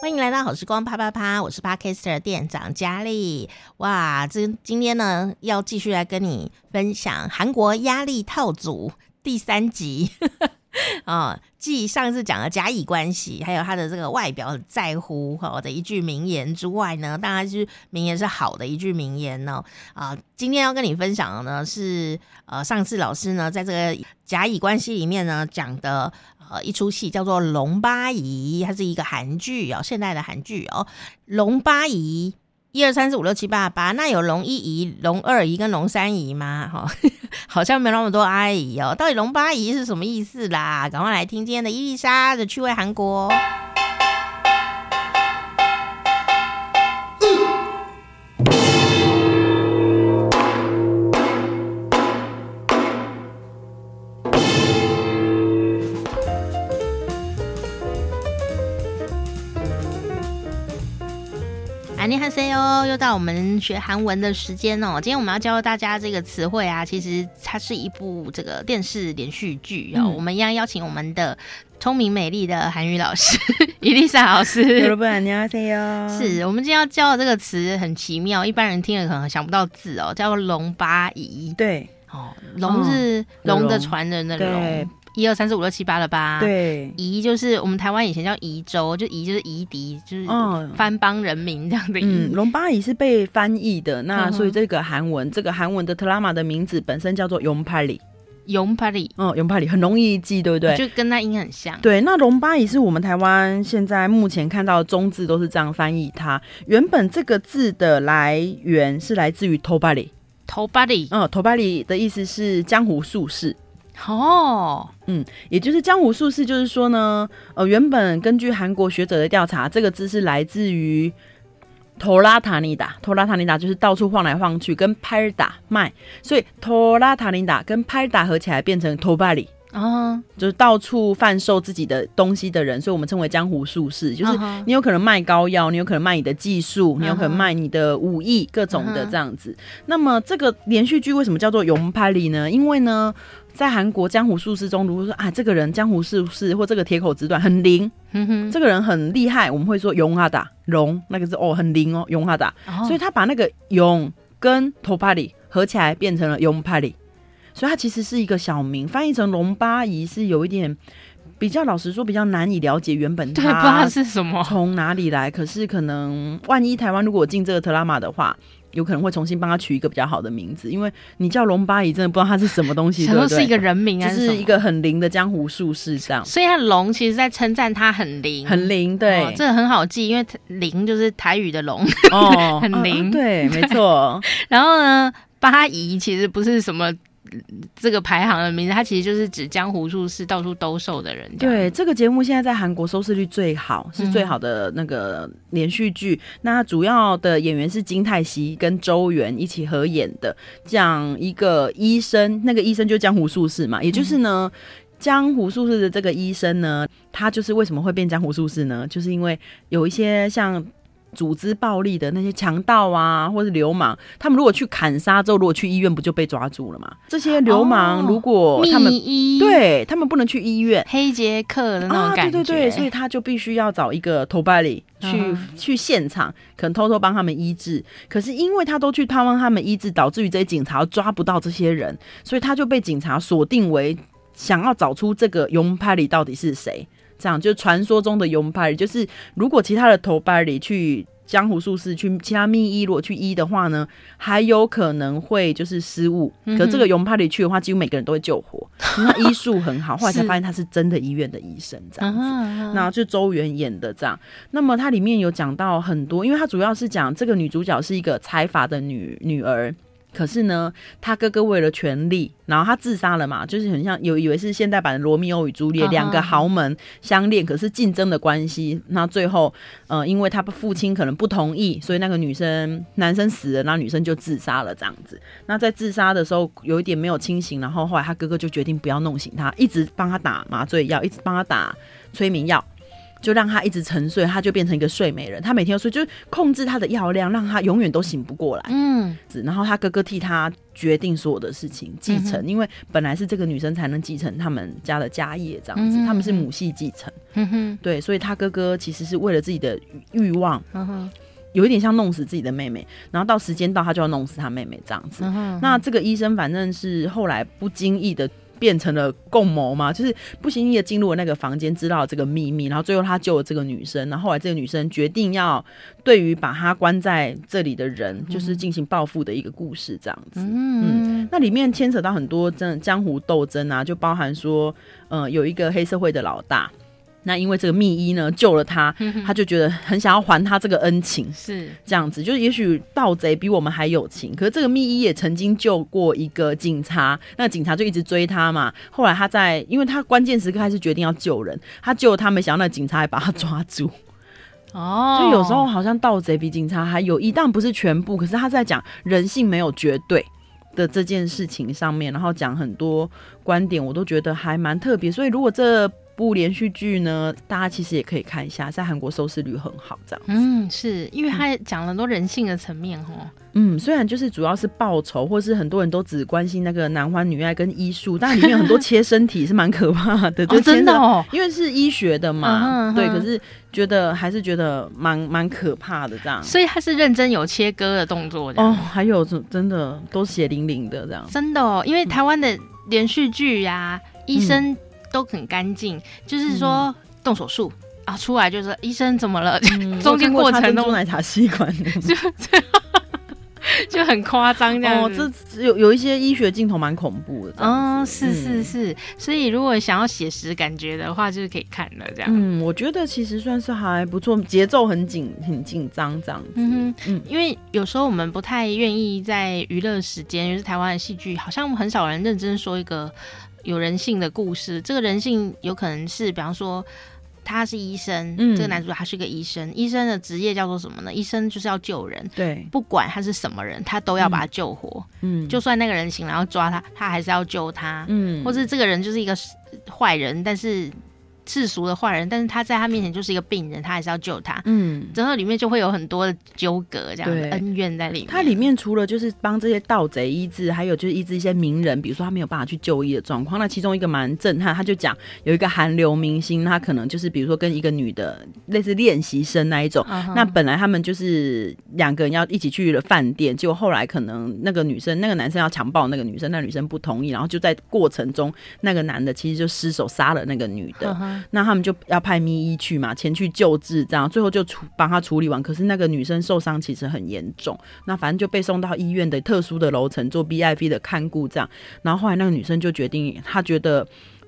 欢迎来到好时光啪啪啪，我是 Podcaster 店长佳丽。哇，这今天呢要继续来跟你分享韩国压力套组第三集。啊，继上次讲的甲乙关系，还有他的这个外表很在乎哈的一句名言之外呢，当然是名言是好的一句名言呢。啊，今天要跟你分享的呢是呃，上次老师呢在这个甲乙关系里面呢讲的呃一出戏叫做《龙八姨》，它是一个韩剧哦，现代的韩剧哦，《龙八姨》。一二三四五六七八八，那有龙一姨、龙二姨跟龙三姨吗？哈，好像没那么多阿姨哦。到底龙八姨是什么意思啦？赶快来听今天的伊丽莎的趣味韩国。安妮哈塞哦，又到我们学韩文的时间哦。今天我们要教大家这个词汇啊，其实它是一部这个电视连续剧哦。我们一样邀请我们的聪明美丽的韩语老师 伊丽莎老师。是我们今天要教的这个词很奇妙，一般人听了可能想不到字哦，叫龙巴。对哦，龙是龙的传人的龙。一二三四五六七八了吧？对，夷就是我们台湾以前叫夷州，就夷就是夷狄，就是番邦人民这样的。嗯，龙巴夷是被翻译的，那所以这个韩文，这个韩文的特拉玛的名字本身叫做永帕里，永帕里，嗯，永帕里很容易记，对不对？就跟那音很像。对，那龙八姨是我们台湾现在目前看到的中字都是这样翻译它。原本这个字的来源是来自于头巴里，头巴里，嗯，头巴里的意思是江湖术士。哦，嗯，也就是江湖术士，就是说呢，呃，原本根据韩国学者的调查，这个字是来自于托拉塔尼达，托拉塔尼达就是到处晃来晃去，跟拍打卖，所以托拉塔尼达跟拍打合起来变成托巴里。啊，uh huh. 就是到处贩售自己的东西的人，所以我们称为江湖术士。就是你有可能卖膏药，你有可能卖你的技术，uh huh. 你有可能卖你的武艺，各种的这样子。Uh huh. 那么这个连续剧为什么叫做永拍里呢？因为呢，在韩国江湖术士中，如果说啊，这个人江湖术士或这个铁口直断很灵，uh，huh. 这个人很厉害，我们会说勇哈达龙，那个是哦很灵哦勇哈达，uh. 所以他把那个勇跟头帕里合起来变成了永拍里。所以它其实是一个小名，翻译成龙八姨是有一点比较老实说比较难以了解原本它，对，不知道是什么，从哪里来。可是可能万一台湾如果进这个特拉玛的话，有可能会重新帮他取一个比较好的名字，因为你叫龙八姨真的不知道他是什么东西，对不对？是一个人名啊，是一个很灵的江湖术士这样。所以它龙其实在称赞他很灵，很灵，对，哦，这个很好记，因为灵就是台语的龙哦，很灵，哦，对，没错。然后呢，八姨其实不是什么。这个排行的名字，它其实就是指江湖术士到处兜售的人。对，这个节目现在在韩国收视率最好，是最好的那个连续剧。嗯、那主要的演员是金泰熙跟周元一起合演的，讲一个医生，那个医生就是江湖术士嘛，也就是呢，嗯、江湖术士的这个医生呢，他就是为什么会变江湖术士呢？就是因为有一些像。组织暴力的那些强盗啊，或是流氓，他们如果去砍杀之后，如果去医院，不就被抓住了吗？这些流氓如果他们、哦、对他们不能去医院，黑杰克的那种感觉，啊、对对对，所以他就必须要找一个头巴里去、嗯、去现场，可能偷偷帮他们医治。可是因为他都去帮他们医治，导致于这些警察抓不到这些人，所以他就被警察锁定为想要找出这个勇巴里到底是谁。这样就传说中的勇巴里，就是如果其他的头巴里去江湖术士去其他秘医，如果去医的话呢，还有可能会就是失误。可是这个勇巴里去的话，几乎每个人都会救活，因为他医术很好。后来才发现他是真的医院的医生，这样子。那就周元演的这样。那么它里面有讲到很多，因为它主要是讲这个女主角是一个财阀的女女儿。可是呢，他哥哥为了权力，然后他自杀了嘛，就是很像有以为是现代版的罗密欧与朱丽叶，两个豪门相恋，可是竞争的关系，那最后，呃，因为他父亲可能不同意，所以那个女生男生死了，那女生就自杀了这样子。那在自杀的时候有一点没有清醒，然后后来他哥哥就决定不要弄醒他，一直帮他打麻醉药，一直帮他打催眠药。就让他一直沉睡，他就变成一个睡美人。他每天都睡，就控制他的药量，让他永远都醒不过来。嗯，然后他哥哥替他决定所有的事情，继承，嗯、因为本来是这个女生才能继承他们家的家业，这样子，嗯、他们是母系继承。嗯哼，对，所以他哥哥其实是为了自己的欲望，嗯哼，有一点像弄死自己的妹妹，然后到时间到，他就要弄死他妹妹这样子。嗯，那这个医生反正是后来不经意的。变成了共谋嘛，就是不经意的进入了那个房间，知道了这个秘密，然后最后他救了这个女生，然后后来这个女生决定要对于把他关在这里的人，就是进行报复的一个故事，这样子。嗯，嗯，那里面牵扯到很多真的江湖斗争啊，就包含说，嗯、呃，有一个黑社会的老大。那因为这个密医呢救了他，他就觉得很想要还他这个恩情，是这样子。就是也许盗贼比我们还有情，可是这个密医也曾经救过一个警察，那警察就一直追他嘛。后来他在，因为他关键时刻还是决定要救人，他救了他，没想到那警察还把他抓住。哦，就有时候好像盗贼比警察还有一，但不是全部。可是他在讲人性没有绝对的这件事情上面，然后讲很多观点，我都觉得还蛮特别。所以如果这部连续剧呢，大家其实也可以看一下，在韩国收视率很好，这样子。嗯，是因为他讲了很多人性的层面哦。嗯，虽然就是主要是报仇，或是很多人都只关心那个男欢女爱跟医术，但里面有很多切身体是蛮可怕的，就、哦、真的哦，因为是医学的嘛，嗯、哼哼对。可是觉得还是觉得蛮蛮可怕的这样。所以他是认真有切割的动作哦，还有真的都血淋淋的这样。真的哦，因为台湾的连续剧呀，嗯、医生。都很干净，就是说动手术、嗯、啊，出来就是医生怎么了？嗯、中间过程中奶茶吸管 就 就很夸张这样哦，这有有一些医学镜头蛮恐怖的。嗯，是是是，嗯、所以如果想要写实感觉的话，就是可以看了这样。嗯，我觉得其实算是还不错，节奏很紧很紧张这样子。嗯哼嗯，因为有时候我们不太愿意在娱乐时间，就是台湾的戏剧，好像很少人认真说一个。有人性的故事，这个人性有可能是，比方说他是医生，嗯、这个男主角他是个医生，医生的职业叫做什么呢？医生就是要救人，对，不管他是什么人，他都要把他救活，嗯，就算那个人醒来要抓他，他还是要救他，嗯，或是这个人就是一个坏人，但是。世俗的坏人，但是他在他面前就是一个病人，他还是要救他。嗯，然后里面就会有很多的纠葛，这样的恩怨在里面。它里面除了就是帮这些盗贼医治，还有就是医治一些名人，比如说他没有办法去就医的状况。那其中一个蛮震撼，他就讲有一个韩流明星，他可能就是比如说跟一个女的类似练习生那一种。Uh huh. 那本来他们就是两个人要一起去了饭店，结果后来可能那个女生那个男生要强暴那个女生，那女生不同意，然后就在过程中那个男的其实就失手杀了那个女的。Uh huh. 那他们就要派咪医去嘛，前去救治，这样最后就处帮他处理完。可是那个女生受伤其实很严重，那反正就被送到医院的特殊的楼层做 VIP 的看顾，这样。然后后来那个女生就决定，她觉得。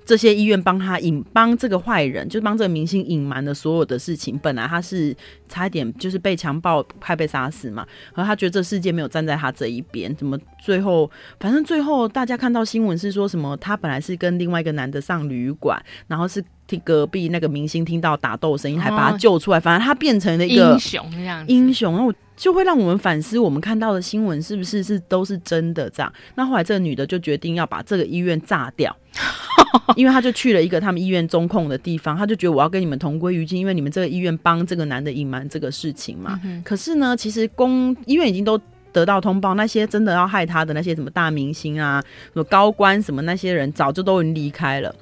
这些医院帮他隐帮这个坏人，就帮这个明星隐瞒了所有的事情。本来他是差一点就是被强暴，快被杀死嘛。然后他觉得这世界没有站在他这一边，怎么最后反正最后大家看到新闻是说什么？他本来是跟另外一个男的上旅馆，然后是听隔壁那个明星听到打斗声音，还把他救出来。反正他变成了一个英雄这样英雄，然后就会让我们反思，我们看到的新闻是不是是都是真的这样？那后来这个女的就决定要把这个医院炸掉。因为他就去了一个他们医院中控的地方，他就觉得我要跟你们同归于尽，因为你们这个医院帮这个男的隐瞒这个事情嘛。嗯、可是呢，其实公医院已经都得到通报，那些真的要害他的那些什么大明星啊、什么高官什么那些人，早就都已经离开了。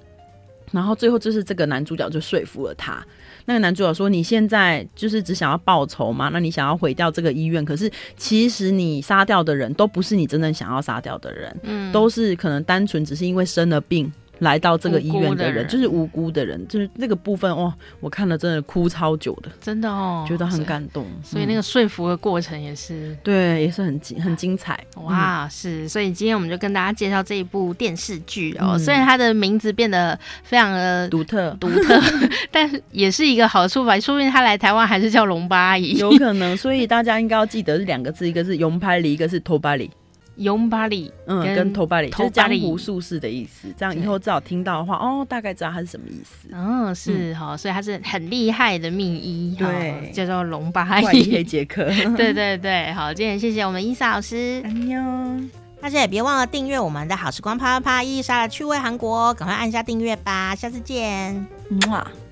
然后最后就是这个男主角就说服了他。那个男主角说：“你现在就是只想要报仇吗？那你想要毁掉这个医院？可是其实你杀掉的人都不是你真正想要杀掉的人，嗯，都是可能单纯只是因为生了病。”来到这个医院的人，的人就是无辜的人，就是那个部分哦，我看了真的哭超久的，真的哦，觉得很感动。所以，那个说服的过程也是对，也是很精很精彩。哇，是，所以今天我们就跟大家介绍这一部电视剧哦。嗯、虽然它的名字变得非常的独特独特，但是也是一个好处吧。说不定他来台湾还是叫龙巴阿姨，有可能。所以大家应该要记得是两个字，一个是永拍里，一个是托巴里。永巴里，嗯，跟头巴里就是江湖术士的意思。这样以后至少听到的话，哦，大概知道它是什么意思。嗯，是哈，所以他是很厉害的秘医，对，叫做龙巴里黑杰克。对对对，好，今天谢谢我们伊莎老师。安妞，大家也别忘了订阅我们的好时光啪啪啪伊莎的趣味韩国，赶快按下订阅吧，下次见。嗯